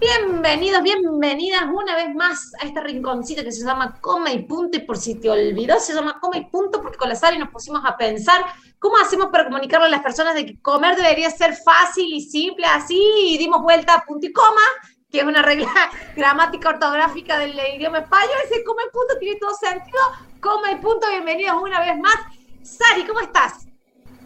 Bienvenidos, bienvenidas una vez más a este rinconcito que se llama Coma y Punto. Y por si te olvidó, se llama Coma y Punto porque con la Sara nos pusimos a pensar cómo hacemos para comunicarle a las personas de que comer debería ser fácil y simple, así, dimos vuelta a punto y coma, que es una regla gramática ortográfica del idioma español. Ese coma y punto tiene todo sentido. Coma y punto, bienvenidos una vez más. Sari, ¿cómo estás?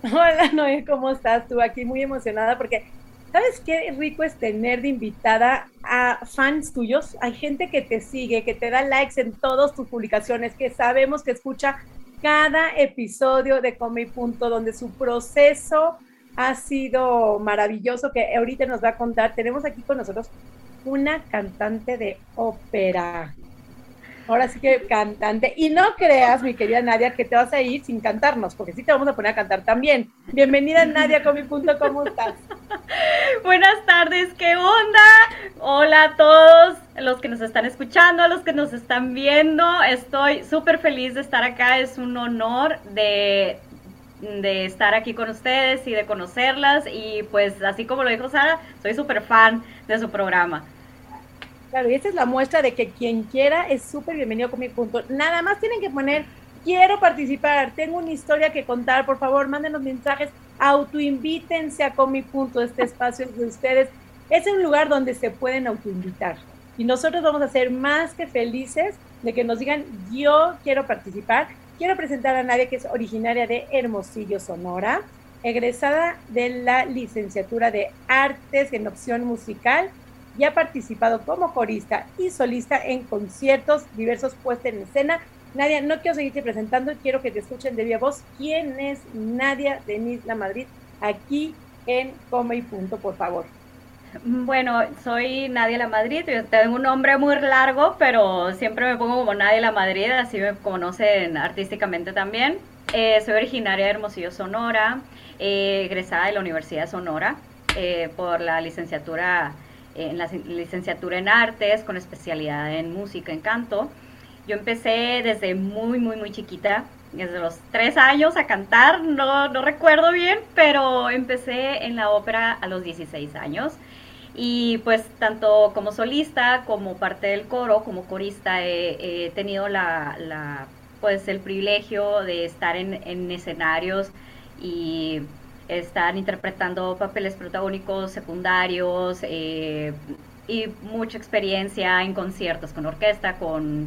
Hola, Noé, ¿cómo estás tú? Aquí muy emocionada porque ¿Sabes qué rico es tener de invitada a fans tuyos? Hay gente que te sigue, que te da likes en todas tus publicaciones, que sabemos que escucha cada episodio de Come Punto, donde su proceso ha sido maravilloso, que ahorita nos va a contar. Tenemos aquí con nosotros una cantante de ópera ahora sí que cantante. Y no creas, mi querida Nadia, que te vas a ir sin cantarnos, porque sí te vamos a poner a cantar también. Bienvenida, Nadia, con mi punto, ¿cómo estás? Buenas tardes, ¿qué onda? Hola a todos los que nos están escuchando, a los que nos están viendo. Estoy súper feliz de estar acá, es un honor de de estar aquí con ustedes y de conocerlas y pues así como lo dijo Sara, soy súper fan de su programa. Claro, y esa es la muestra de que quien quiera es súper bienvenido con mi punto. Nada más tienen que poner, quiero participar, tengo una historia que contar, por favor, mándenos mensajes, autoinvítense a con mi punto, este espacio es de ustedes. Es un lugar donde se pueden autoinvitar. Y nosotros vamos a ser más que felices de que nos digan, yo quiero participar. Quiero presentar a Nadia, que es originaria de Hermosillo, Sonora, egresada de la licenciatura de Artes en Opción Musical y ha participado como corista y solista en conciertos diversos puestos en escena. Nadia, no quiero seguirte presentando, quiero que te escuchen de viva voz. ¿Quién es Nadia Denise La Madrid aquí en Come Punto, por favor? Bueno, soy Nadia La Madrid, tengo un nombre muy largo, pero siempre me pongo como Nadia La Madrid, así me conocen artísticamente también. Eh, soy originaria de Hermosillo, Sonora, eh, egresada de la Universidad de Sonora eh, por la licenciatura en la licenciatura en artes con especialidad en música, en canto. Yo empecé desde muy, muy, muy chiquita, desde los tres años a cantar, no, no recuerdo bien, pero empecé en la ópera a los 16 años. Y pues tanto como solista como parte del coro, como corista, he, tenido la, pues el privilegio de estar en, en escenarios y están interpretando papeles protagónicos secundarios eh, y mucha experiencia en conciertos con orquesta, con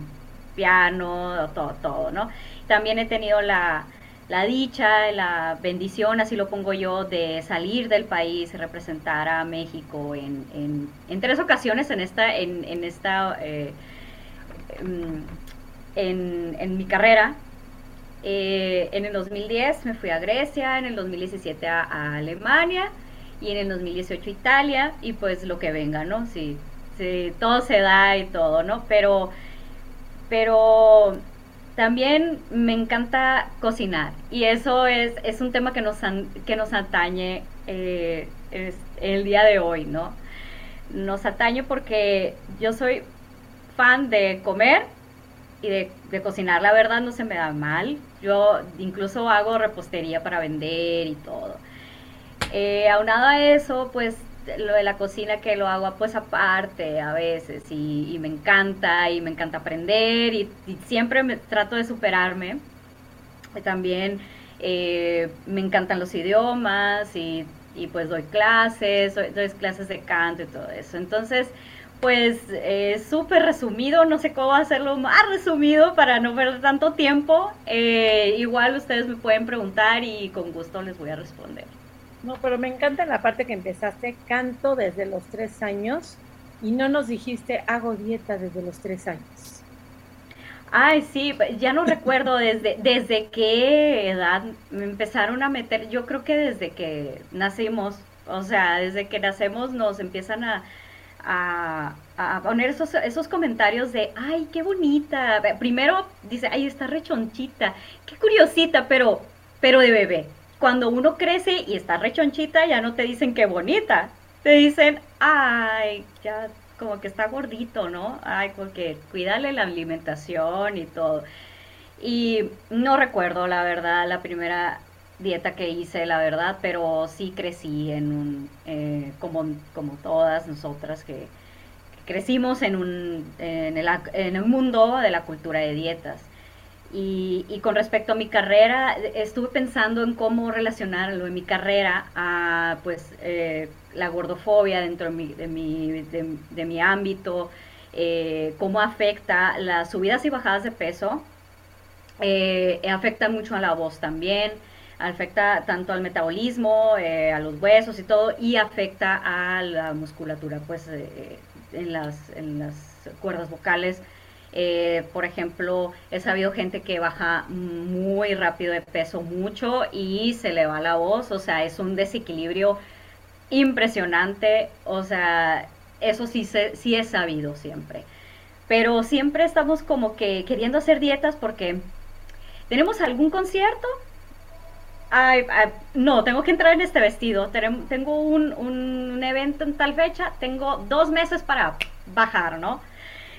piano, todo, todo, ¿no? También he tenido la, la dicha, la bendición, así lo pongo yo, de salir del país representar a México en, en, tres ocasiones en esta, en, en esta, eh, mm, en, en mi carrera eh, en el 2010 me fui a Grecia, en el 2017 a, Alemania y en el 2018 Italia y pues lo que venga, ¿no? Sí, sí, todo se da y todo, ¿no? Pero, pero también me encanta cocinar y eso es, es un tema que nos, que nos atañe eh, el día de hoy, ¿no? Nos atañe porque yo soy fan de comer y de, cocinar, la verdad, no se me da mal. Yo incluso hago repostería para vender y todo. Eh, aunado a eso, pues lo de la cocina que lo hago pues aparte a veces y, me encanta y me encanta aprender y, siempre me trato de superarme. También eh, me encantan los idiomas y, pues doy clases, doy, doy clases de canto y todo eso. Entonces, pues eh, súper resumido, no sé cómo hacerlo más resumido para no perder tanto tiempo. Eh, igual ustedes me pueden preguntar y con gusto les voy a responder. No, pero me encanta la parte que empezaste, canto desde los tres años y no nos dijiste hago dieta desde los tres años. Ay, sí, ya no recuerdo desde, desde qué edad me empezaron a meter, yo creo que desde que nacimos, o sea, desde que nacemos nos empiezan a, a, poner esos, esos comentarios de, ay, qué bonita. Primero dice, ay, está rechonchita, qué curiosita, pero, pero de bebé. Cuando uno crece y está rechonchita, ya no te dicen qué bonita. Te dicen, ay, ya como que está gordito, ¿no? Ay, porque cuídale la alimentación y todo. Y no recuerdo, la verdad, la primera dieta que hice, la verdad, pero sí crecí en un, eh, como, como todas nosotras que, crecimos en un, en, el, en mundo de la cultura de dietas. Y, y, con respecto a mi carrera, estuve pensando en cómo relacionarlo en mi carrera a pues eh, la gordofobia dentro de mi, de mi, de, mi ámbito, eh, cómo afecta las subidas y bajadas de peso, eh, afecta mucho a la voz también, afecta tanto al metabolismo, a los huesos y todo, y afecta a la musculatura, pues en las, en las cuerdas vocales. Eh, por ejemplo, he sabido gente que baja muy rápido de peso, mucho, y se le va la voz, o sea, es un desequilibrio impresionante, o sea, eso sí, se, sí he sabido siempre. Pero siempre estamos como que queriendo hacer dietas porque tenemos algún concierto, Ay, no, tengo que entrar en este vestido. Tengo un, un, evento en tal fecha, tengo dos meses para bajar, ¿no?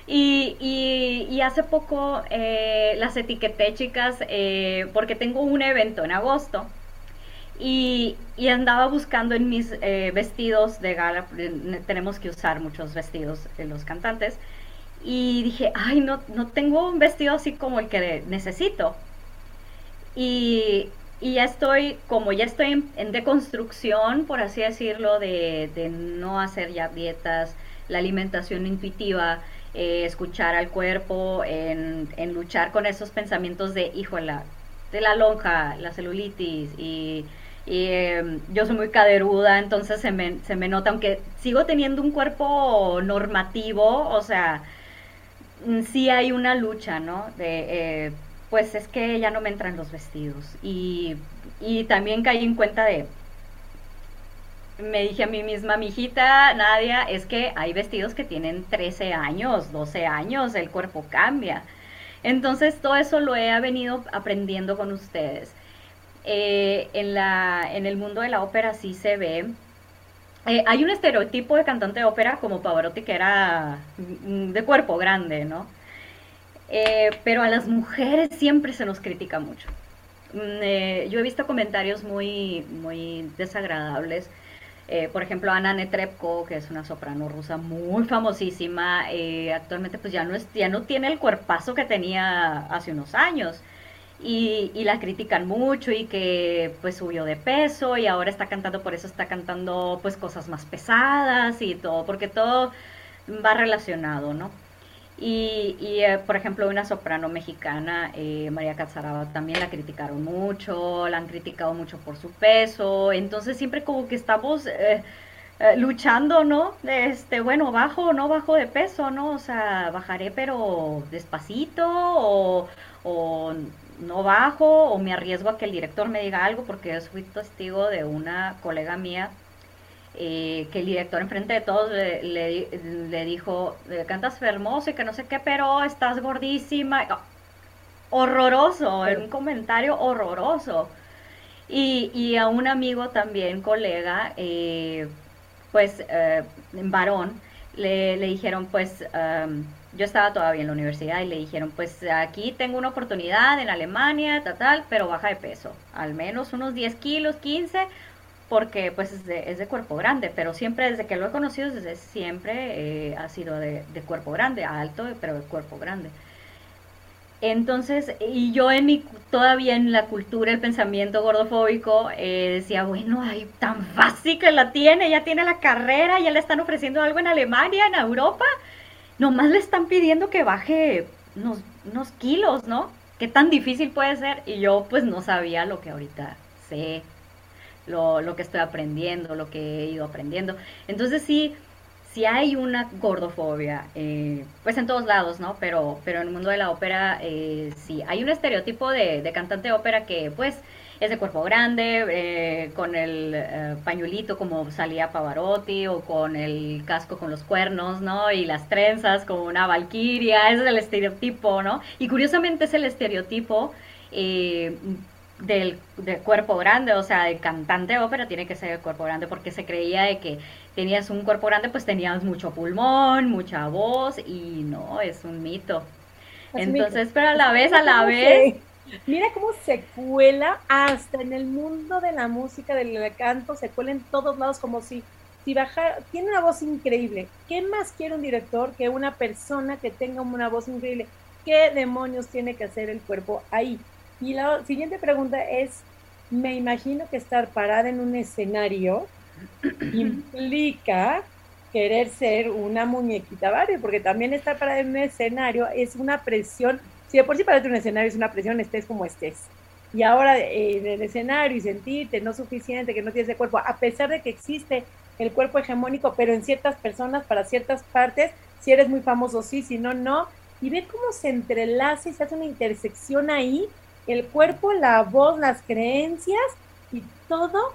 Y, y, hace poco eh, las etiqueté, chicas, eh, porque tengo un evento en agosto. Y, y andaba buscando en mis eh, vestidos de gala, tenemos que usar muchos vestidos en los cantantes. Y dije, ay, no, no tengo un vestido así como el que necesito. Y y ya estoy, como ya estoy en, deconstrucción, por así decirlo, de, no hacer ya dietas, la alimentación intuitiva, eh, escuchar al cuerpo, en, luchar con esos pensamientos de, híjola, de la lonja, la celulitis y, em, yo soy muy caderuda, entonces se me, se me nota, aunque sigo teniendo un cuerpo normativo, o sea, mm, sí hay una lucha, ¿no? De, eh, pues es que ya no me entran los vestidos. Y, también caí en cuenta de, me dije a mí misma, mi hijita Nadia, es que hay vestidos que tienen 13 años, 12 años, el cuerpo cambia. Entonces todo eso lo he venido aprendiendo con ustedes. Eh, en, la, en el mundo de la ópera sí se ve. Eh, hay un estereotipo de cantante de ópera como Pavarotti que era mm, de cuerpo grande, ¿no? Eh, pero a las mujeres siempre se nos critica mucho. Mm, eh, yo he visto comentarios muy, muy desagradables. Eh, por ejemplo, Ana Netrebko, que es una soprano rusa muy famosísima, actualmente pues ya no, es, ya no tiene el cuerpazo que tenía hace unos años. Y, y, la critican mucho y que pues subió de peso y ahora está cantando, por eso está cantando pues cosas más pesadas y todo, porque todo va relacionado, ¿no? Y, eh, por ejemplo, una soprano mexicana, eh, María Cazaraba, también la criticaron mucho, la han criticado mucho por su peso, entonces siempre como que estamos eh, luchando, ¿no? Este, bueno, bajo no bajo de peso, ¿no? O sea, bajaré pero despacito o, o no bajo o me arriesgo a que el director me diga algo porque yo fui testigo de una colega mía eh, que el director enfrente de todos le, le, dijo, cantas hermoso y que no sé qué, pero estás gordísima. Horroroso, era un comentario horroroso. Y, y, a un amigo también, colega, eh, pues, eh, varón, le, le, dijeron, pues, yo estaba todavía en la universidad y le dijeron, pues aquí tengo una oportunidad en Alemania, tal, tal, pero baja de peso, al menos unos 10 kilos, 15, porque pues es de, cuerpo grande, pero siempre desde que lo he conocido, desde siempre eh, ha sido de, cuerpo grande, alto, pero de cuerpo grande. Entonces, y yo en mi, todavía en la cultura, el pensamiento gordofóbico, eh, decía, bueno, ay, tan fácil que la tiene, ya tiene la carrera, ya le están ofreciendo algo en Alemania, en Europa, nomás le están pidiendo que baje unos kilos, ¿no? ¿Qué tan difícil puede ser? Y yo pues no sabía lo que ahorita sé lo, lo, que estoy aprendiendo, lo que he ido aprendiendo. Entonces sí, sí hay una gordofobia, eh, pues en todos lados, ¿no? Pero, pero en el mundo de la ópera eh, sí, hay un estereotipo de, de cantante de ópera que pues ese cuerpo grande, eh, con el eh, pañuelito como salía Pavarotti, o con el casco con los cuernos, ¿no? Y las trenzas como una valquiria, ese es el estereotipo, ¿no? Y curiosamente es el estereotipo eh, del, cuerpo grande, o sea, el cantante de ópera tiene que ser el cuerpo grande porque se creía de que tenías un cuerpo grande, pues tenías mucho pulmón, mucha voz, y no, es un mito. Entonces, pero a la vez, a la vez... Mira cómo se cuela hasta en el mundo de la música, del canto, se cuela en todos lados como si, si bajara, tiene una voz increíble. ¿Qué más quiere un director que una persona que tenga una voz increíble? ¿Qué demonios tiene que hacer el cuerpo ahí? Y la siguiente pregunta es, me imagino que estar parada en un escenario implica querer ser una muñequita Barbie, porque también estar parada en un escenario es una presión si de por sí para un escenario es una presión, estés como estés. Y ahora eh, en el escenario y sentirte no suficiente, que no tienes el cuerpo, a pesar de que existe el cuerpo hegemónico, pero en ciertas personas, para ciertas partes, si eres muy famoso, sí, si no, no. Y ve cómo se entrelaza y se hace una intersección ahí, el cuerpo, la voz, las creencias y todo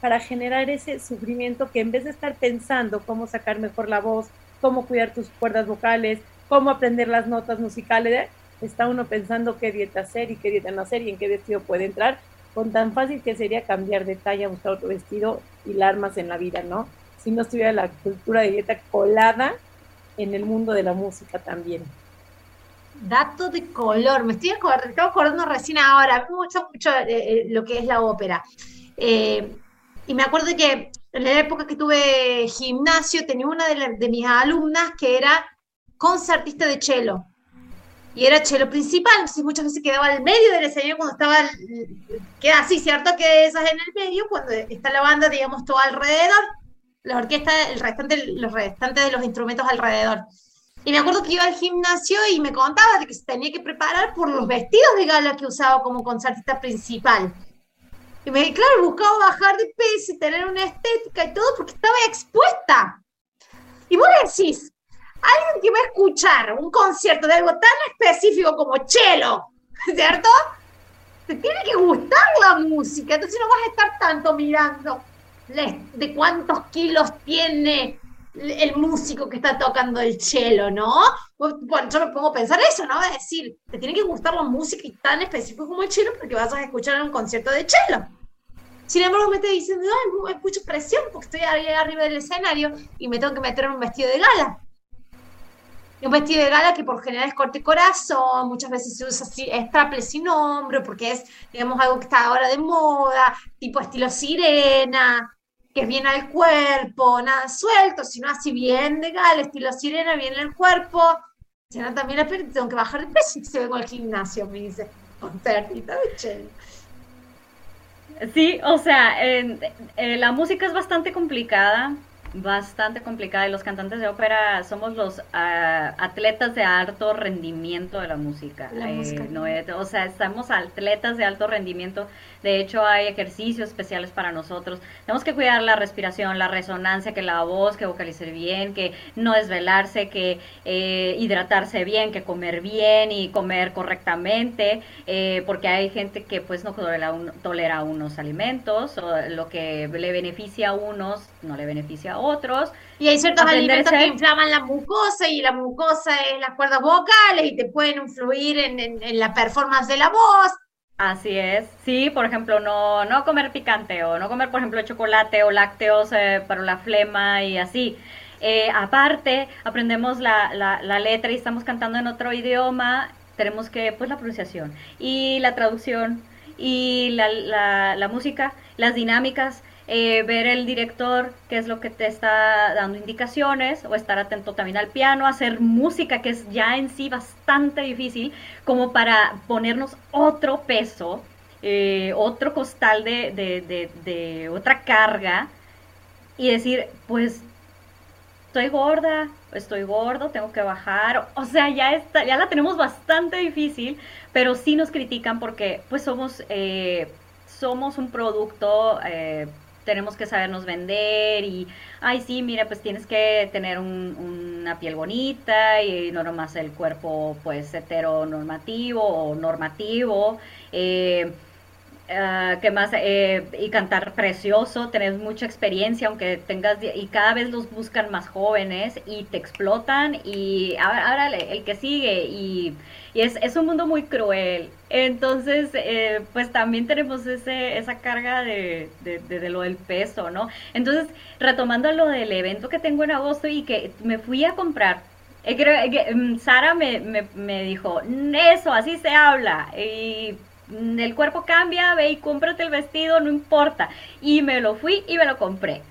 para generar ese sufrimiento que en vez de estar pensando cómo sacar mejor la voz, cómo cuidar tus cuerdas vocales, cómo aprender las notas musicales, está uno pensando qué dieta hacer y qué dieta no hacer y en qué vestido puede entrar, con tan fácil que sería cambiar de talla, buscar otro vestido y armas en la vida, ¿no? Si no estuviera la cultura de dieta colada en el mundo de la música también. Dato de color, me estoy acordando, acordando recién ahora, mucho, mucho eh, eh, lo que es la ópera. Eh, y me acuerdo que en la época que tuve gimnasio, tenía una de, de mis alumnas que era concertista de cello y era chelo principal, entonces muchas veces quedaba al medio del escenario cuando estaba, queda así, ¿cierto? Que esas en el medio, cuando está la banda, digamos, todo alrededor, la orquesta, el restante, los restantes de los instrumentos alrededor. Y me acuerdo que iba al gimnasio y me contaba de que se tenía que preparar por los vestidos de gala que usaba como concertista principal. Y me claro, buscaba bajar de peso y tener una estética y todo porque estaba expuesta. Y vos decís, alguien que va a escuchar un concierto de algo tan específico como cello, ¿cierto? Te tiene que gustar la música, entonces no vas a estar tanto mirando de cuántos kilos tiene el músico que está tocando el cello, ¿no? Bueno, yo me pongo a pensar eso, ¿no? Es decir, te tiene que gustar la música tan específico como el cello porque vas a escuchar un concierto de cello. Sin embargo, me está diciendo, ay, mucha presión porque estoy arriba del escenario y me tengo que meter en un vestido de gala un vestido de gala que por general es corte corazón, muchas veces se usa así, es sin hombro, porque es, digamos, algo que está ahora de moda, tipo estilo sirena, que es bien al cuerpo, nada suelto, sino así bien de gala, estilo sirena, bien al cuerpo. Si no, también tengo que bajar de peso y se vengo al gimnasio, me dice, concertita de Sí, o sea, la música es bastante complicada bastante complicada y los cantantes de ópera somos los ah, atletas de alto rendimiento de la música. Eh, no o sea, estamos atletas de alto rendimiento. De hecho, hay ejercicios especiales para nosotros. Tenemos que cuidar la respiración, la resonancia, que la voz, que vocalizar bien, que no desvelarse, que eh, hidratarse bien, que comer bien y comer correctamente, eh, porque hay gente que pues no tolera, tolera unos alimentos, o lo que le beneficia a unos no le beneficia a otros. Y hay ciertos alimentos que inflaman la mucosa y la mucosa es las cuerdas vocales y te pueden influir en, la performance de la voz. Así es, sí, por ejemplo, no, no comer picante o no comer, por ejemplo, chocolate o lácteos eh, para la flema y así. Eh, aparte, aprendemos la, la, letra y estamos cantando en otro idioma, tenemos que, pues, la pronunciación y la traducción y la, la música, las dinámicas. Eh, ver el director qué es lo que te está dando indicaciones o estar atento también al piano, hacer música que es ya en sí bastante difícil como para ponernos otro peso, eh, otro costal de, de, otra carga y decir, pues estoy gorda, estoy gordo, tengo que bajar, o sea, ya está, ya la tenemos bastante difícil, pero sí nos critican porque pues somos, eh, somos un producto tenemos que sabernos vender y, ay, sí, mira, pues tienes que tener una piel bonita y no nomás el cuerpo, pues, heteronormativo o normativo. Eh, Uh, ¿Qué más? Eh, y cantar precioso, tenés mucha experiencia, aunque tengas, y cada vez los buscan más jóvenes y te explotan y ahora, el que sigue y, es, es, un mundo muy cruel. Entonces, eh, pues también tenemos ese, esa carga de, de, de, lo del peso, ¿no? Entonces, retomando lo del evento que tengo en agosto y que me fui a comprar eh, mm, Sara me, me, me, dijo, eso, así se habla. Y el cuerpo cambia, ve y cómprate el vestido, no importa. Y me lo fui y me lo compré.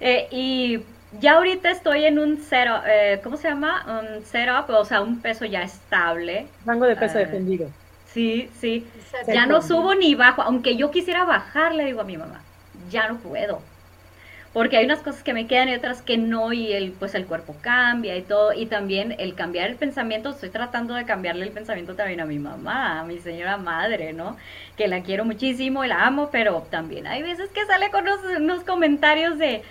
Eh, y ya ahorita estoy en un cero, eh, ¿cómo se llama? Un setup, o sea, un peso ya estable. Rango de peso eh, defendido. Sí, sí. Ya no subo ni bajo, aunque yo quisiera bajar, le digo a mi mamá, ya no puedo porque hay unas cosas que me quedan y otras que no y el pues el cuerpo cambia y todo y también el cambiar el pensamiento estoy tratando de cambiarle el pensamiento también a mi mamá a mi señora madre no que la quiero muchísimo y la amo pero también hay veces que sale con unos, comentarios de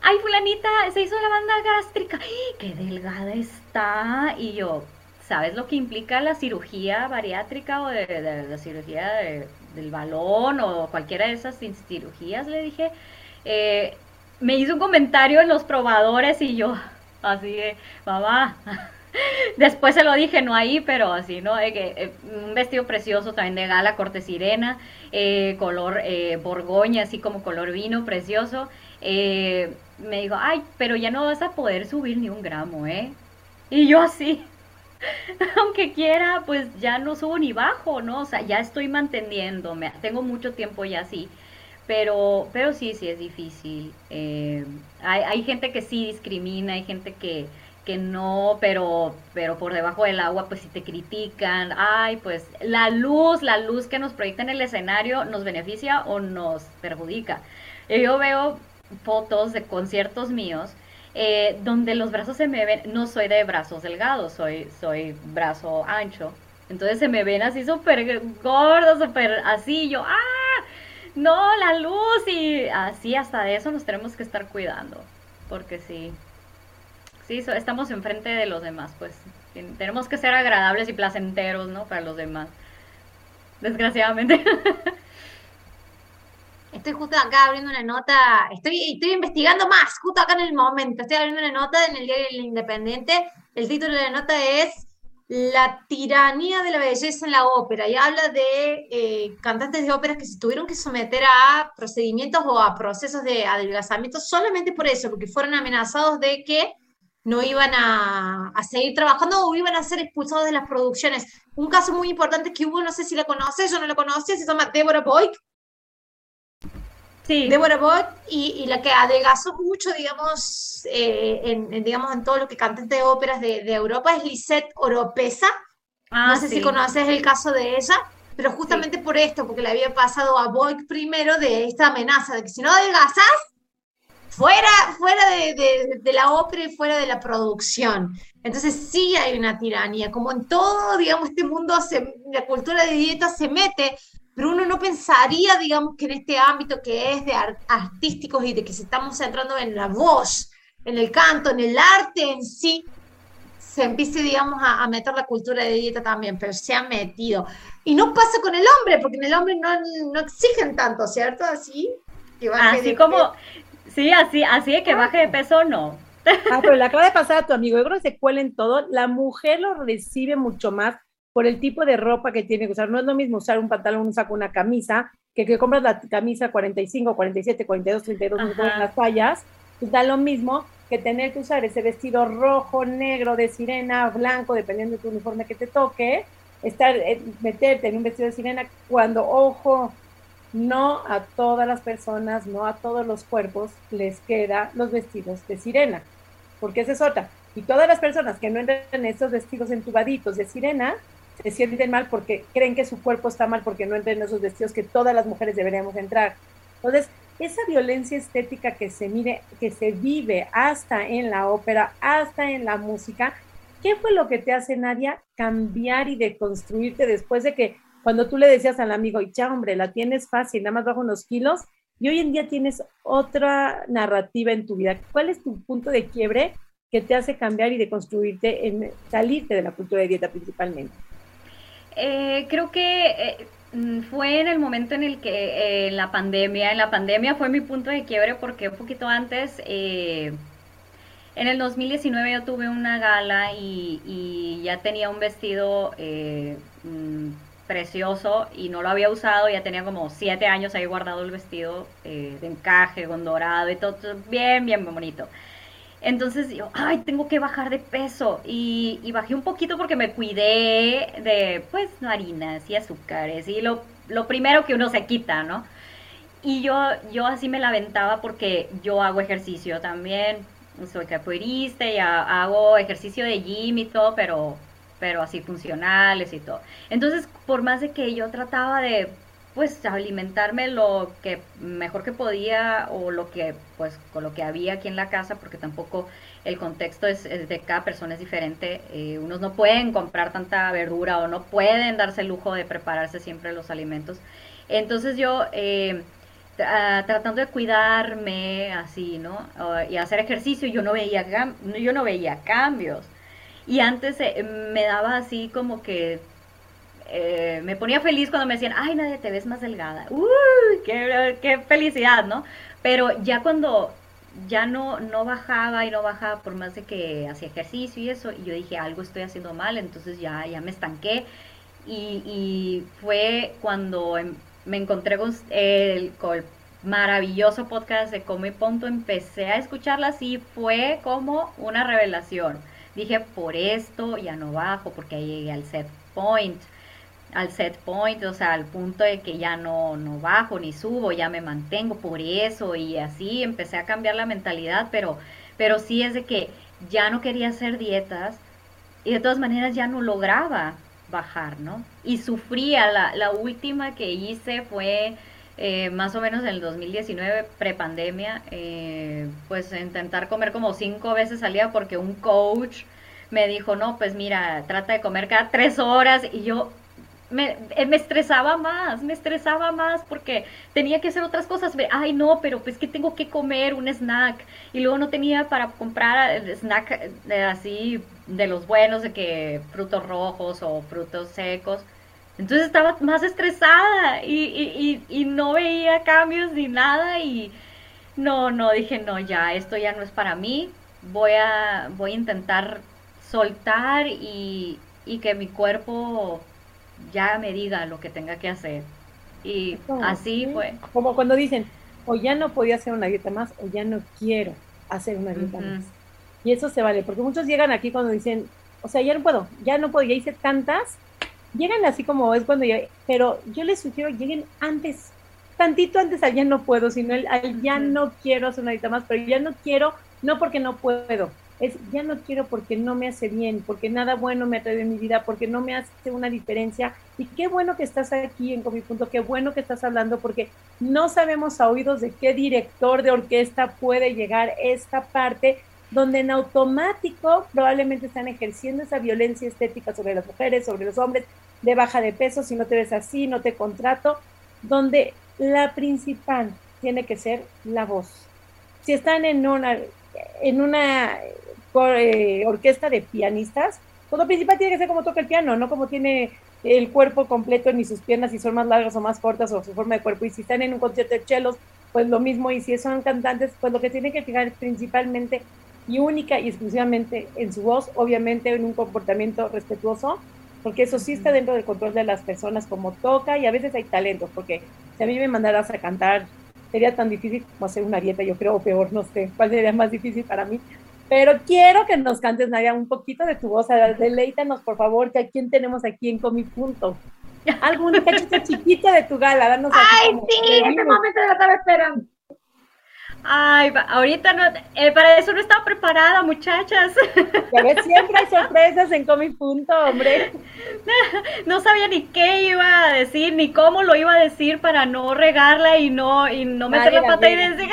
ay fulanita se hizo la banda gástrica qué delgada está y yo sabes lo que implica la cirugía bariátrica o de, la cirugía del balón o cualquiera de esas cirugías le dije eh, me hizo un comentario en los probadores y yo, así de, mamá. Después se lo dije, no ahí, pero así, ¿no? que, eh, un vestido precioso también de gala, corte sirena, eh, color eh, borgoña, así como color vino, precioso. me dijo, ay, pero ya no vas a poder subir ni un gramo, ¿eh? Y yo así, aunque quiera, pues ya no subo ni bajo, ¿no? O sea, ya estoy manteniéndome, tengo mucho tiempo ya así pero, pero sí, sí es difícil. Eh, hay, hay, gente que sí discrimina, hay gente que, que no, pero, pero por debajo del agua pues si te critican, ay, pues la luz, la luz que nos proyecta en el escenario nos beneficia o nos perjudica. Yo veo fotos de conciertos míos eh, donde los brazos se me ven, no soy de brazos delgados, soy, soy brazo ancho, entonces se me ven así súper gordos, súper así, yo, ah, no, la luz y así hasta de eso nos tenemos que estar cuidando, porque sí, sí, estamos enfrente de los demás, pues tenemos que ser agradables y placenteros, ¿no? Para los demás, desgraciadamente. Estoy justo acá abriendo una nota, estoy, estoy investigando más, justo acá en el momento, estoy abriendo una nota en el diario El Independiente, el título de la nota es la tiranía de la belleza en la ópera y habla de eh, cantantes de óperas que se tuvieron que someter a procedimientos o a procesos de adelgazamiento solamente por eso, porque fueron amenazados de que no iban a, seguir trabajando o iban a ser expulsados de las producciones. Un caso muy importante que hubo, no sé si la conoces, yo no la conocía, se llama Deborah Boyd, Sí. Deborah Bott y, la que adelgazó mucho, digamos, eh, en, digamos, en todo lo que cantantes de óperas de, Europa es Lisette Oropesa. Ah, no sé si conoces el caso de ella, pero justamente por esto, porque le había pasado a Boyd primero de esta amenaza de que si no adelgazas, fuera, fuera de, de, la ópera y fuera de la producción. Entonces sí hay una tiranía, como en todo, digamos, este mundo, se, la cultura de dieta se mete pero uno no pensaría, digamos, que en este ámbito que es de artísticos y de que se estamos centrando en la voz, en el canto, en el arte en sí, se empiece, digamos, a, meter la cultura de dieta también, pero se ha metido. Y no pasa con el hombre, porque en el hombre no, no exigen tanto, ¿cierto? Así, que así como, sí, así, así de que baje de peso, no. Ah, pero le acaba de pasar a tu amigo, yo creo que se cuelen todo, la mujer lo recibe mucho más por el tipo de ropa que tiene que usar. No es lo mismo usar un pantalón, un saco, una camisa, que que compras la camisa 45, 47, 42, 32, en las tallas, pues da lo mismo que tener que usar ese vestido rojo, negro, de sirena, blanco, dependiendo de tu uniforme que te toque, estar, eh, meterte en un vestido de sirena cuando, ojo, no a todas las personas, no a todos los cuerpos les queda los vestidos de sirena, porque esa es otra. Y todas las personas que no entran en esos vestidos entubaditos de sirena, se sienten mal porque creen que su cuerpo está mal porque no entran en esos vestidos que todas las mujeres deberíamos entrar. Entonces, esa violencia estética que se mire, que se vive hasta en la ópera, hasta en la música, ¿qué fue lo que te hace, Nadia, cambiar y deconstruirte después de que cuando tú le decías al amigo, y ya hombre, la tienes fácil, nada más bajo unos kilos, y hoy en día tienes otra narrativa en tu vida? ¿Cuál es tu punto de quiebre que te hace cambiar y deconstruirte en salirte de la cultura de dieta principalmente? Eh, creo que eh, mm, fue en el momento en el que eh, la pandemia, en la pandemia fue mi punto de quiebre porque un poquito antes, eh, en el 2019 yo tuve una gala y, ya tenía un vestido eh, mm, precioso y no lo había usado, ya tenía como siete años ahí guardado el vestido de encaje, con dorado y todo, bien, bien bonito. Entonces yo, ay, tengo que bajar de peso. Y, bajé un poquito porque me cuidé de, pues, harinas y azúcares y lo, lo primero que uno se quita, ¿no? Y yo, yo así me la aventaba porque yo hago ejercicio también. Soy capoeirista y hago ejercicio de gym y todo, pero, pero así funcionales y todo. Entonces, por más de que yo trataba de pues alimentarme lo que mejor que podía o lo que pues con lo que había aquí en la casa porque tampoco el contexto es, de cada persona es diferente. Eh, unos no pueden comprar tanta verdura o no pueden darse el lujo de prepararse siempre los alimentos. Entonces yo eh, tratando de cuidarme así no y hacer ejercicio yo no veía yo no veía cambios. Y antes eh, me daba así como que eh, me ponía feliz cuando me decían, ay, nadie te ves más delgada. ¡Uy! Qué, felicidad, ¿no? Pero ya cuando ya no, no bajaba y no bajaba por más de que hacía ejercicio y eso, y yo dije, algo estoy haciendo mal, entonces ya, ya me estanqué. Y, fue cuando em, me encontré con el, maravilloso podcast de Come Punto, empecé a escucharlas y fue como una revelación. Dije, por esto ya no bajo, porque ahí llegué al set point al set point, o sea, al punto de que ya no, no bajo ni subo, ya me mantengo por eso y así empecé a cambiar la mentalidad, pero, pero sí es de que ya no quería hacer dietas y de todas maneras ya no lograba bajar, ¿no? Y sufría, la, la última que hice fue eh, más o menos en el 2019, prepandemia, eh, pues intentar comer como cinco veces al día porque un coach me dijo, no, pues mira, trata de comer cada tres horas y yo eh, me, estresaba más, me estresaba más porque tenía que hacer otras cosas. Ay, no, pero pues que tengo que comer un snack. Y luego no tenía para comprar el snack de, así de los buenos, de que frutos rojos o frutos secos. Entonces estaba más estresada y, no veía cambios ni nada y no, no, dije, no, ya, esto ya no es para mí. Voy a, voy a intentar soltar y que mi cuerpo ya me diga lo que tenga que hacer. Y así fue. Como cuando dicen, o ya no podía hacer una dieta más, o ya no quiero hacer una dieta más. Y eso se vale, porque muchos llegan aquí cuando dicen, o sea, ya no puedo, ya no puedo, ya hice tantas, llegan así como es cuando ya, pero yo les sugiero lleguen antes, tantito antes al ya no puedo, sino al ya no quiero hacer una dieta más, pero ya no quiero, no porque no puedo, es ya no quiero porque no me hace bien, porque nada bueno me atrae en mi vida, porque no me hace una diferencia. Y qué bueno que estás aquí en Comipunto, qué bueno que estás hablando, porque no sabemos a oídos de qué director de orquesta puede llegar esta parte donde en automático probablemente están ejerciendo esa violencia estética sobre las mujeres, sobre los hombres, de baja de peso, si no te ves así, no te contrato, donde la principal tiene que ser la voz. Si están en una, en una eh, orquesta de pianistas, pues lo principal tiene que ser como toca el piano, no como tiene el cuerpo completo ni sus piernas si son más largas o más cortas o su forma de cuerpo. Y si están en un concierto de chelos, pues lo mismo. Y si son cantantes, pues lo que tienen que fijar principalmente y única y exclusivamente en su voz, obviamente en un comportamiento respetuoso, porque eso sí está dentro del control de las personas como toca y a veces hay talentos, porque si a mí me mandaras a cantar sería tan difícil como hacer una dieta, yo creo, o peor, no sé, cuál sería más difícil para mí, pero quiero que nos cantes, Nadia, un poquito de tu voz. Deleítanos, por favor, que a quién tenemos aquí en Comi Punto. Algún cachito chiquito de tu gala, danos ¡Ay, sí! Este momento lo estaba esperando. Ay, ahorita no, eh, para eso no estaba preparada, muchachas. Ya ves, siempre hay sorpresas en Comi Punto, hombre. No, sabía ni qué iba a decir, ni cómo lo iba a decir para no regarla y no, y no meter la pata y decir...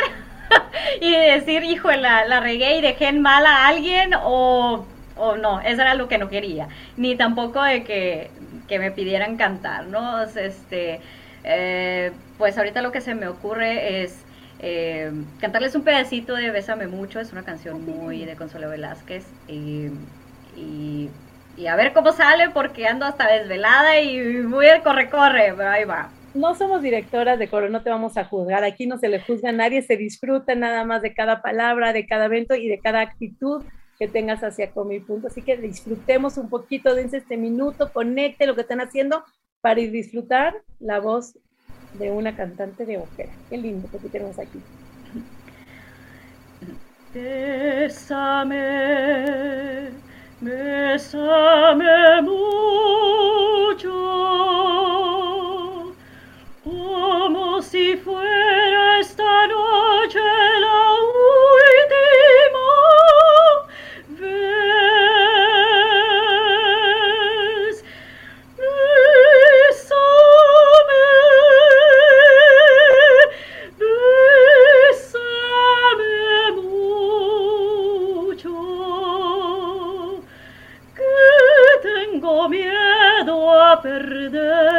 y decir, hijo, la, regué y dejé en mal a alguien o, o no, eso era lo que no quería. Ni tampoco de que, que me pidieran cantar, ¿no? Este, eh, pues ahorita lo que se me ocurre es eh, cantarles un pedacito de Bésame Mucho, es una canción muy de Consuelo Velázquez y, y, y a ver cómo sale porque ando hasta desvelada y voy a corre, corre, pero ahí va. No somos directoras de coro, no te vamos a juzgar. Aquí no se le juzga a nadie, se disfruta nada más de cada palabra, de cada evento y de cada actitud que tengas hacia Comi Punto. Así que disfrutemos un poquito, dense este minuto, conecte lo que están haciendo para disfrutar la voz de una cantante de ópera. Qué lindo que tenemos aquí. Bésame, bésame mucho, como si fuera esta noche la última vez. Bésame, bésame mucho, que tengo miedo a perderte,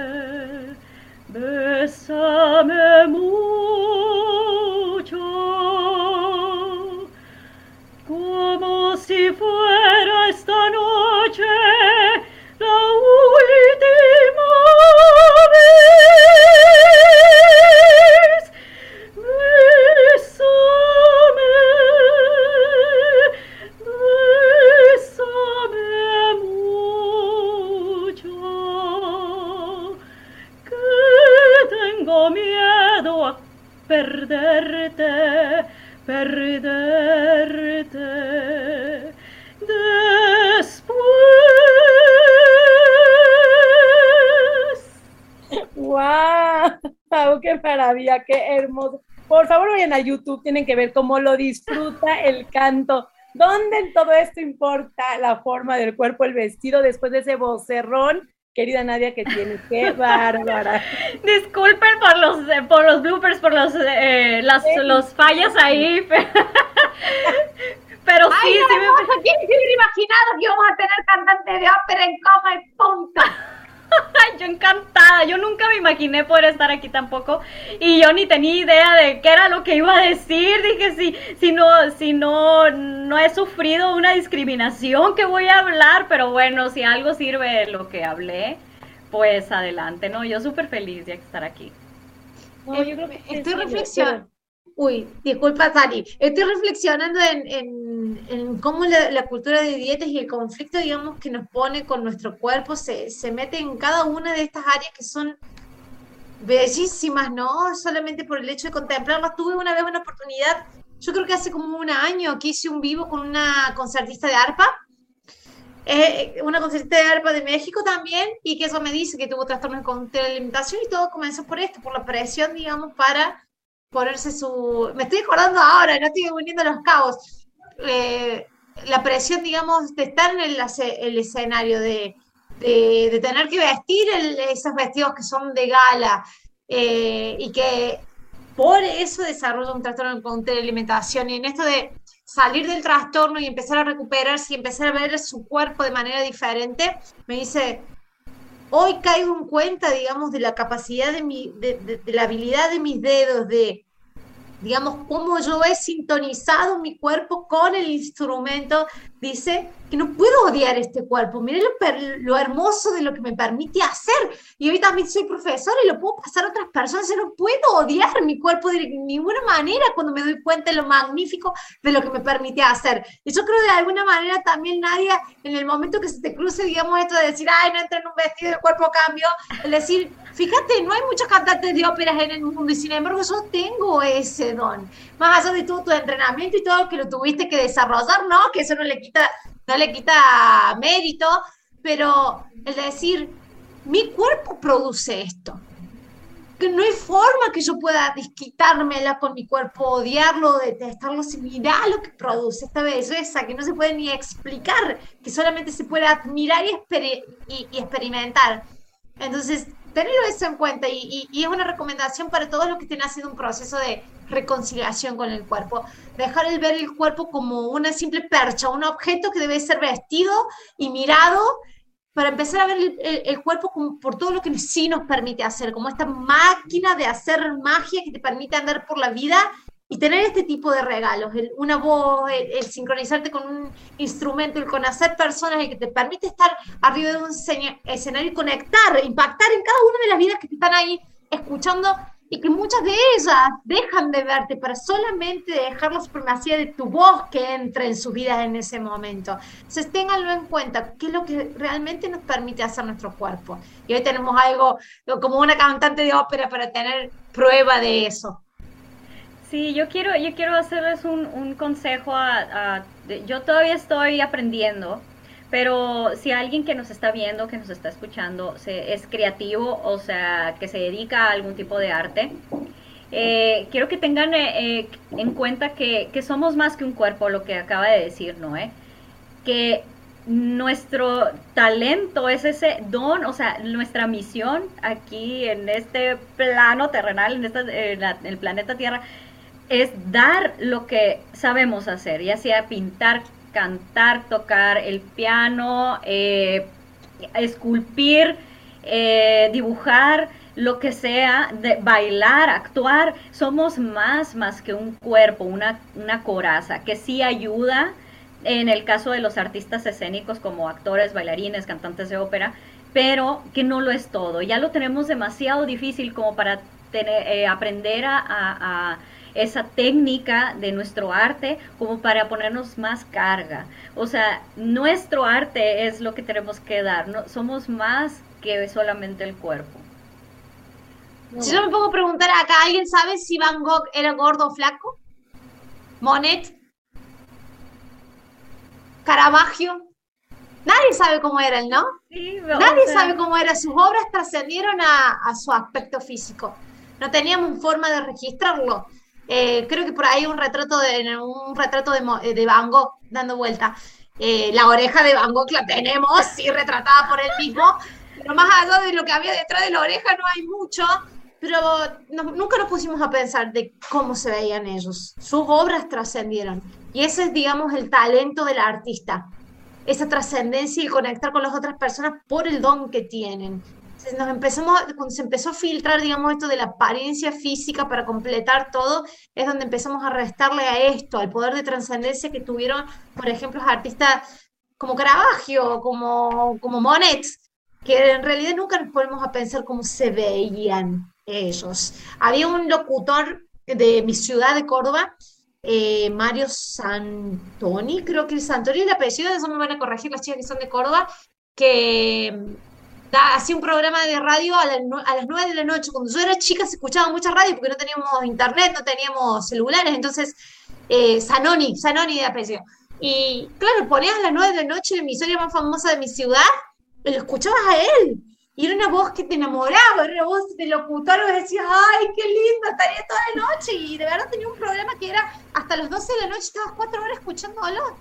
mucho, como si maravilla! ¡Qué hermoso! Por favor, vayan a YouTube, tienen que ver cómo lo disfruta el canto. ¿Dónde en todo esto importa la forma del cuerpo, el vestido, después de ese vocerrón? Querida Nadia, que tiene, qué bárbara. Disculpen por los, eh, por los bloopers, por los, eh, las, los fallas ahí. Pero, pero sí, Ay, sí me... ¿quién se hubiera imaginado que íbamos a tener cantante de ópera en coma y punto? Ay, yo encantada, yo nunca me imaginé poder estar aquí tampoco y yo ni tenía idea de qué era lo que iba a decir, dije si, si no, si no, no he sufrido una discriminación que voy a hablar, pero bueno, si algo sirve lo que hablé, pues adelante, ¿no? Yo súper feliz de estar aquí. No, yo creo que Estoy reflexionando. Uy, disculpa, Sari. Estoy reflexionando en, en- en cómo la, la cultura de dietas y el conflicto, digamos, que nos pone con nuestro cuerpo se, se mete en cada una de estas áreas que son bellísimas, ¿no? Solamente por el hecho de contemplarlas. Tuve una vez una oportunidad, yo creo que hace como un año, que hice un vivo con una concertista de arpa. eh, una concertista de arpa de México también, y que eso me dice que tuvo trastornos con alimentación y todo comenzó por esto, por la presión, digamos, para ponerse su... Me estoy acordando ahora, no estoy uniendo los cabos. Eh, la presión, digamos, de estar en el, esce- el escenario, de, de, de tener que vestir esos vestidos que son de gala eh, y que por eso desarrolla un trastorno con alimentación y en esto de salir del trastorno y empezar a recuperarse y empezar a ver su cuerpo de manera diferente, me dice, hoy caigo en cuenta, digamos, de la capacidad de mi, de, la habilidad de mis dedos, de, digamos, cómo yo he sintonizado mi cuerpo con el instrumento, dice que no puedo odiar este cuerpo, mire lo, lo hermoso de lo que me permite hacer. Y hoy también soy profesora y lo puedo pasar a otras personas, yo no puedo odiar mi cuerpo de ninguna manera cuando me doy cuenta de lo magnífico de lo que me permite hacer. Y yo creo de alguna manera también, Nadia, en el momento que se te cruce, digamos, esto de decir, ay, no entra en un vestido, el cuerpo cambio, el decir, fíjate, no hay muchos cantantes de óperas en el mundo y sin embargo yo tengo ese don. Más allá de todo tu entrenamiento y todo que lo tuviste que desarrollar, ¿no? Que eso no le quita, no le quita mérito, pero el decir, mi cuerpo produce esto. que no hay forma que yo pueda desquitármela con mi cuerpo, odiarlo, detestarlo, si mira lo que produce esta belleza, que no se puede ni explicar, que solamente se puede admirar y, y, experimentar. Entonces, tenerlo eso en cuenta y, y, es una recomendación para todos los que estén haciendo un proceso de reconciliación con el cuerpo. Dejar el ver el cuerpo como una simple percha, un objeto que debe ser vestido y mirado para empezar a ver el, cuerpo por todo lo que sí nos permite hacer, como esta máquina de hacer magia que te permite andar por la vida y tener este tipo de regalos, una voz, el, sincronizarte con un instrumento, el conocer personas, y que te permite estar arriba de un escenario y conectar, impactar en cada una de las vidas que te están ahí escuchando y que muchas de ellas dejan de verte para solamente dejar la supremacía de tu voz que entre en su vida en ese momento. Entonces, ténganlo en cuenta, qué es lo que realmente nos permite hacer nuestro cuerpo. Y hoy tenemos algo como una cantante de ópera para tener prueba de eso. Sí, yo quiero, yo quiero hacerles un, consejo. yo todavía estoy aprendiendo pero si alguien que nos está viendo, que nos está escuchando, se, es creativo, o sea, que se dedica a algún tipo de arte, eh, quiero que tengan eh, eh, en cuenta que, somos más que un cuerpo, lo que acaba de decir Noé, que nuestro talento es ese don, o sea, nuestra misión aquí en este plano terrenal, en, este, en el planeta Tierra, es dar lo que sabemos hacer, ya sea pintar, cantar, tocar el piano, eh, esculpir, eh, dibujar, lo que sea, bailar, actuar, somos más, más que un cuerpo, una, una coraza, que sí ayuda en el caso de los artistas escénicos como actores, bailarines, cantantes de ópera, pero que no lo es todo. Ya lo tenemos demasiado difícil como para tener, eh, aprender a esa técnica de nuestro arte como para ponernos más carga. O sea, nuestro arte es lo que tenemos que dar, no, somos más que solamente el cuerpo. Si yo me pongo a preguntar acá, ¿alguien sabe si Van Gogh era gordo o flaco? Monet, Caravaggio, nadie sabe cómo era él, ¿no? nadie sabe cómo era. Sus obras trascendieron a, a, su aspecto físico. No teníamos forma de registrarlo. Eh, creo que por ahí un retrato de, un retrato de, de Van Gogh dando vuelta. Eh, la oreja de Van Gogh la tenemos, sí, retratada por él mismo, pero más allá de lo que había detrás de la oreja no hay mucho, pero nunca nos pusimos a pensar de cómo se veían ellos. Sus obras trascendieron. Y ese es, digamos, el talento del artista. Esa trascendencia y conectar con las otras personas por el don que tienen nos empezamos, cuando se empezó a filtrar, digamos, esto de la apariencia física para completar todo, es donde empezamos a restarle a esto, al poder de trascendencia que tuvieron, por ejemplo, artistas como Caravaggio, como, como Monet, que en realidad nunca nos ponemos a pensar cómo se veían ellos. Había un locutor de mi ciudad de Córdoba, eh, Mario Santoni, creo que el Santoni es el apellido, eso me van a corregir las chicas que son de Córdoba, que hacía un programa de radio a, las 9 de la noche. Cuando yo era chica se escuchaba mucha radio porque no teníamos internet, no teníamos celulares, entonces eh, Sanoni, Sanoni de apellido. Y claro, ponías a las 9 de la noche la emisora más famosa de mi ciudad y lo escuchabas a él. Y era una voz que te enamoraba, era una voz de locutor que decías, ay, qué lindo, estaría toda la noche. Y de verdad tenía un programa que era hasta las 12 de la noche, estabas cuatro horas escuchándolo.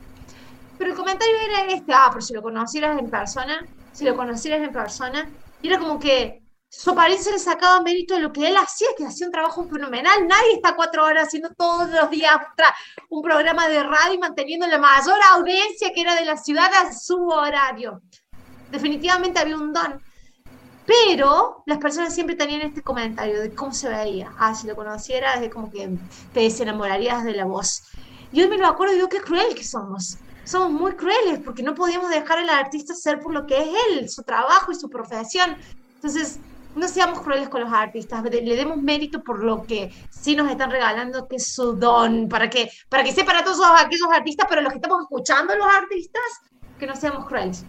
Pero el comentario era este, ah, pero si lo conocieras en persona, si lo conocieras en persona, y era como que su apariencia le sacaba mérito de lo que él hacía, que hacía un trabajo fenomenal. Nadie está cuatro horas haciendo todos los días un programa de radio y manteniendo la mayor audiencia que era de la ciudad a su horario. Definitivamente había un don. Pero las personas siempre tenían este comentario de cómo se veía. Ah, si lo conocieras, es como que te desenamorarías de la voz. Y hoy me lo acuerdo y digo, qué cruel que somos somos muy crueles porque no podíamos dejar al artista ser por lo que es él, su trabajo y su profesión. Entonces, no seamos crueles con los artistas, le demos mérito por lo que sí nos están regalando, que es su don, para que, para que sea para todos aquellos artistas, pero los que estamos escuchando los artistas, que no seamos crueles.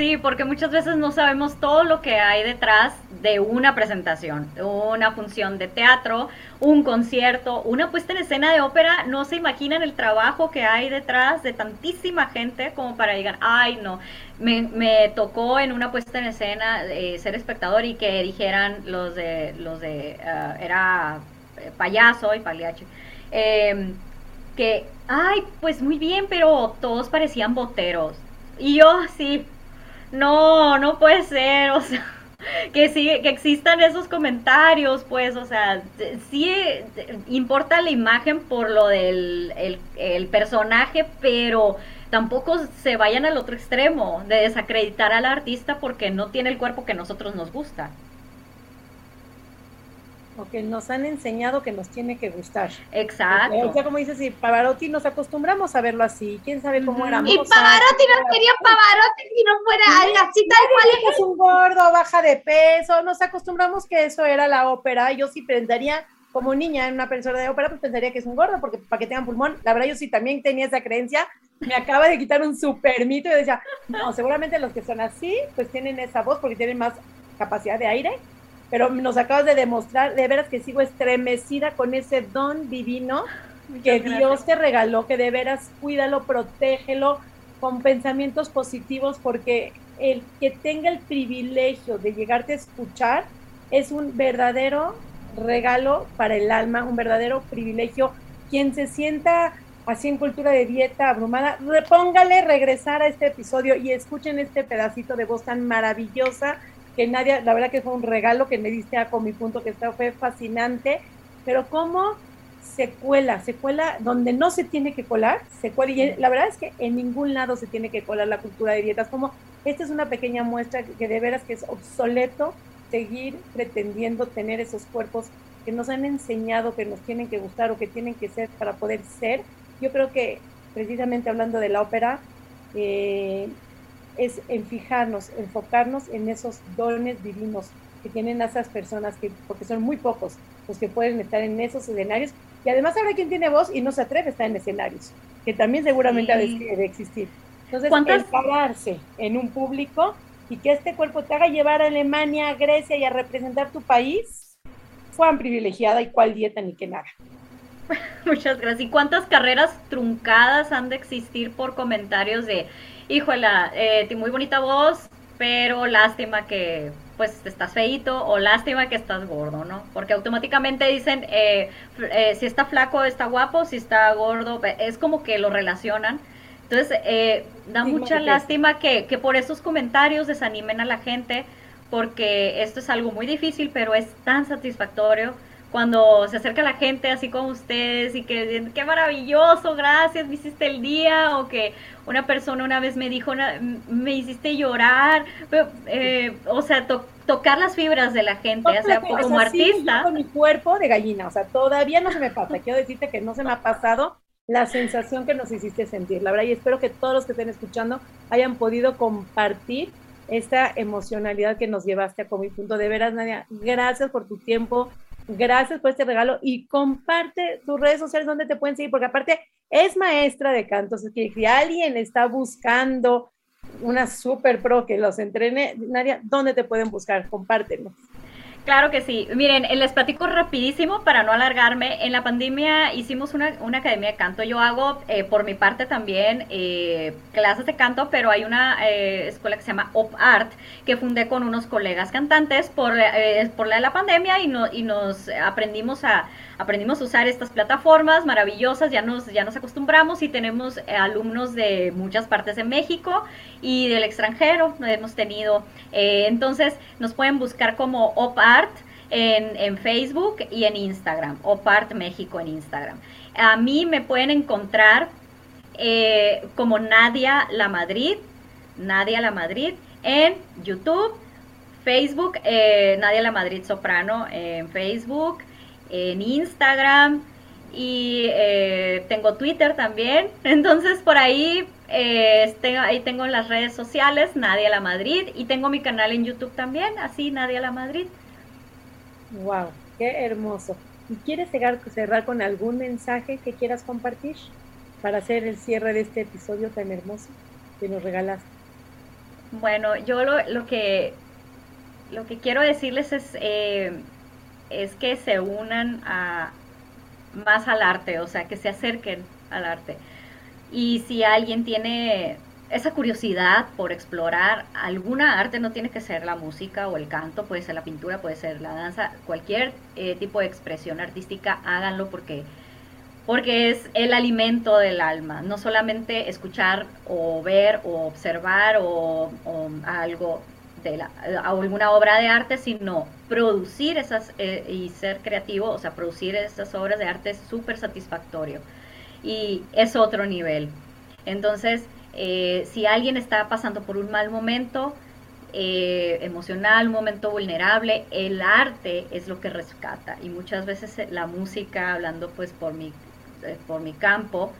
Sí, porque muchas veces no sabemos todo lo que hay detrás de una presentación, una función de teatro, un concierto, una puesta en escena de ópera. No se imaginan el trabajo que hay detrás de tantísima gente como para digan, ay, no. Me, tocó en una puesta en escena eh, ser espectador y que dijeran los de, los de, ah, era eh, payaso y paliache. Em, que, ay, pues muy bien, pero todos parecían boteros. Y yo sí, no, no puede ser, o sea, que sí, que existan esos comentarios, pues, o sea, sí importa la imagen por lo del el, personaje, pero tampoco se vayan al otro extremo de desacreditar al artista porque no tiene el cuerpo que nosotros nos gusta que nos han enseñado que nos tiene que gustar. Exacto. o sea, como dices, si Pavarotti nos acostumbramos a verlo así, quién sabe cómo era. Y Pavarotti no sería Pavarotti si no fuera así tal cual es. un gordo, baja de peso, nos acostumbramos que eso era la ópera. Yo sí pensaría, como niña en una persona de ópera, pues pensaría que es un gordo, porque para que tengan pulmón, la verdad yo sí también tenía esa creencia, me acaba de quitar un super mito y decía, no, seguramente los que son así, pues tienen esa voz porque tienen más capacidad de aire pero nos acabas de demostrar, de veras que sigo estremecida con ese don divino que Dios te regaló, que de veras cuídalo, protégelo con pensamientos positivos, porque el que tenga el privilegio de llegarte a escuchar es un verdadero regalo para el alma, un verdadero privilegio. Quien se sienta así en cultura de dieta abrumada, repóngale regresar a este episodio y escuchen este pedacito de voz tan maravillosa que nadie, la verdad que fue un regalo que me diste a con mi punto, que fue fascinante, pero cómo se cuela, se cuela donde no se tiene que colar, se cuela, y la verdad es que en ningún lado se tiene que colar la cultura de dietas, como esta es una pequeña muestra que de veras que es obsoleto seguir pretendiendo tener esos cuerpos que nos han enseñado que nos tienen que gustar o que tienen que ser para poder ser. Yo creo que precisamente hablando de la ópera, eh, es en fijarnos, enfocarnos en esos dones divinos que tienen esas personas, que, porque son muy pocos los que pueden estar en esos escenarios. Y además habrá quien tiene voz y no se atreve a estar en escenarios, que también seguramente debe existir. Entonces, el pararse en un público y que este cuerpo te haga llevar a Alemania, a Grecia y a representar tu país, cuán privilegiada y cuál dieta ni qué nada. Muchas gracias. ¿Y cuántas carreras truncadas han de existir por comentarios de híjola, eh, muy bonita voz, pero lástima que pues estás feito o lástima que estás gordo, ¿no? Porque automáticamente dicen eh, eh, si está flaco está guapo, si está gordo, es como que lo relacionan. Entonces, eh, da mucha lástima que, que por esos comentarios desanimen a la gente, porque esto es algo muy difícil, pero es tan satisfactorio cuando se acerca la gente así como ustedes y que dicen, qué maravilloso, gracias, me hiciste el día, o que una persona una vez me dijo, me hiciste llorar, eh, o sea, tocar las fibras de la gente, o sea, como artista. con mi cuerpo de gallina, o sea, todavía no se me pasa, quiero decirte que no se me ha pasado la sensación que nos hiciste sentir, la verdad, y espero que todos los que estén escuchando hayan podido compartir esta emocionalidad que nos llevaste a mi punto. De veras, Nadia, gracias por tu tiempo, gracias por este regalo y comparte tus redes sociales donde te pueden seguir, porque aparte es maestra de canto, que si alguien está buscando una super pro que los entrene, Nadia, ¿dónde te pueden buscar? Compártenos. Claro que sí. Miren, les platico rapidísimo para no alargarme. En la pandemia hicimos una, academia de canto. Yo hago eh, por mi parte también eh, clases de canto, pero hay una eh, escuela que se llama Op Art que fundé con unos colegas cantantes por, por la de la pandemia y, no, y nos aprendimos a, aprendimos a usar estas plataformas maravillosas, ya nos, ya nos acostumbramos y tenemos eh, alumnos de muchas partes de México y del extranjero, hemos tenido, eh, entonces nos pueden buscar como OpArt en, en Facebook y en Instagram, OpArt México en Instagram. A mí me pueden encontrar eh, como Nadia La Madrid, Nadia La Madrid en YouTube, Facebook, Nadia La Madrid Soprano en Facebook, en Instagram y eh, tengo Twitter también. Entonces por ahí, eh, tengo, ahí tengo las redes sociales, Nadia La Madrid, y tengo mi canal en YouTube también, así Nadia La Madrid. Wow, qué hermoso. ¿Y quieres cerrar, cerrar con algún mensaje que quieras compartir para hacer el cierre de este episodio tan hermoso que nos regalaste? Bueno, yo lo, lo que lo que quiero decirles es, eh, es que se unan a, más al arte, o sea, que se acerquen al arte. Y si alguien tiene esa curiosidad por explorar alguna arte, no tiene que ser la música o el canto, puede ser la pintura, puede ser la danza, cualquier eh, tipo de expresión artística, háganlo porque, porque es el alimento del alma, no solamente escuchar o ver o observar o, algo de la, alguna obra de arte, sino producir esas eh, y ser creativo, o sea, producir esas obras de arte es súper satisfactorio y es otro nivel. Entonces, eh, si alguien está pasando por un mal momento eh, emocional, un momento vulnerable, el arte es lo que rescata. Y muchas veces eh, la música, hablando pues por mi, por mi campo,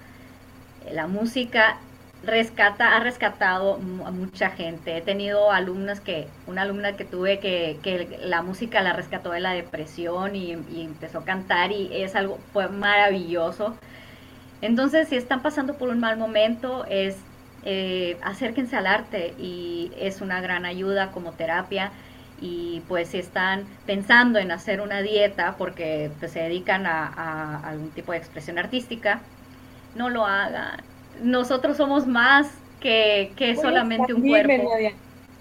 la música rescata, ha rescatado a mucha gente. He tenido alumnas que, una alumna que tuve que, que la música la rescató de la depresión y, empezó a cantar y es algo, fue maravilloso. Entonces, si están pasando por un mal momento, es eh, acérquense al arte y es una gran ayuda como terapia. Y pues si están pensando en hacer una dieta porque pues, se dedican a, algún tipo de expresión artística, no lo hagan. Nosotros somos más que, que solamente un cuerpo.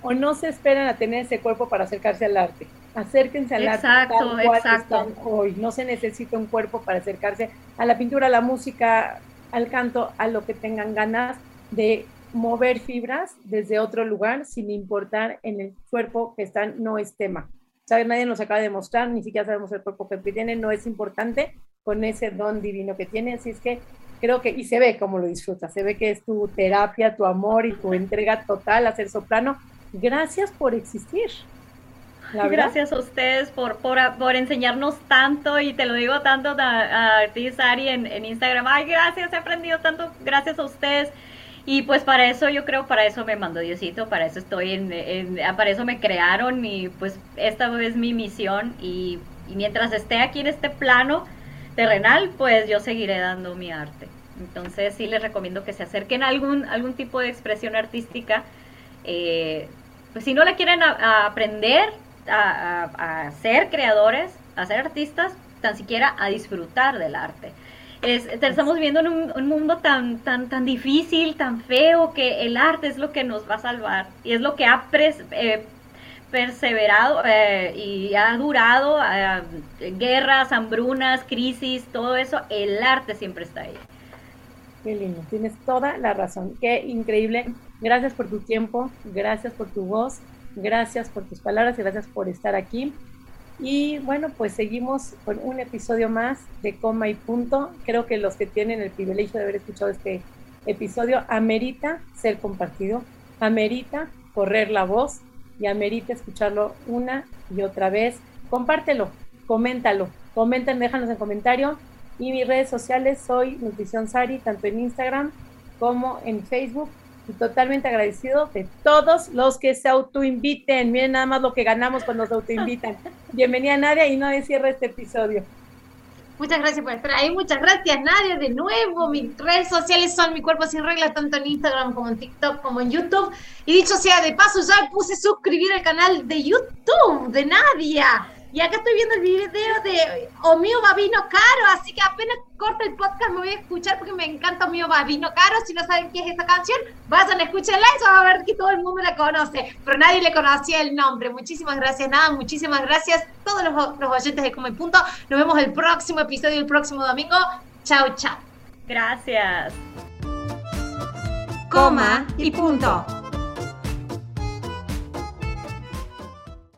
O no se esperan a tener ese cuerpo para acercarse al arte. Acérquense al arte. Exacto, exacto. Hoy no se necesita un cuerpo para acercarse a la pintura, a la música, al canto, a lo que tengan ganas de mover fibras desde otro lugar sin importar en el cuerpo que están, no es tema. ¿Sabes? Nadie nos acaba de mostrar, ni siquiera sabemos el cuerpo que tiene, no es importante con ese don divino que tiene, así es que creo que, y se ve cómo lo disfruta, se ve que es tu terapia, tu amor y tu entrega total a ser soprano. Gracias por existir. Gracias a ustedes por, por, por, enseñarnos tanto y te lo digo tanto a, a ti, Sari, en, en Instagram. Ay, gracias, he aprendido tanto gracias a ustedes. Y pues para eso yo creo, para eso me mandó Diosito, para eso estoy en, para eso me crearon y pues esta es mi misión y, mientras esté aquí en este plano terrenal, pues yo seguiré dando mi arte. Entonces sí les recomiendo que se acerquen a algún, algún tipo de expresión artística. Eh, pues si no la quieren aprender a, a ser creadores, a ser artistas, tan siquiera a disfrutar del arte estamos viviendo en un, mundo tan, tan, tan difícil, tan feo, que el arte es lo que nos va a salvar y es lo que ha eh, perseverado eh, y ha durado eh, guerras, hambrunas, crisis, todo eso, el arte siempre está ahí. Qué lindo, tienes toda la razón, qué increíble. Gracias por tu tiempo, gracias por tu voz, gracias por tus palabras y gracias por estar aquí. Y bueno, pues seguimos con un episodio más de Coma y Punto. Creo que los que tienen el privilegio de haber escuchado este episodio amerita ser compartido, amerita correr la voz y amerita escucharlo una y otra vez. Compártelo, coméntalo, comenten, déjanos en comentario. Y mis redes sociales soy Nutrición Sari, tanto en Instagram como en Facebook totalmente agradecido de todos los que se autoinviten. Miren nada más lo que ganamos cuando se autoinvitan. Bienvenida Nadia y no cierre este episodio. Muchas gracias por estar ahí. Muchas gracias, Nadia. De nuevo, mis redes sociales son Mi Cuerpo Sin Reglas, tanto en Instagram como en TikTok, como en YouTube. Y dicho sea de paso, ya puse suscribir al canal de YouTube de Nadia. Y acá estoy viendo el video de Omío Babino Caro, así que apenas corto el podcast me voy a escuchar porque me encanta Omío Babino Caro. Si no saben qué es esa canción, vayan a escucharla y van a ver que todo el mundo la conoce, pero nadie le conocía el nombre. Muchísimas gracias, nada, muchísimas gracias todos los, los oyentes de Como y Punto. Nos vemos el próximo episodio el próximo domingo. Chao, chao. Gracias. Coma y punto.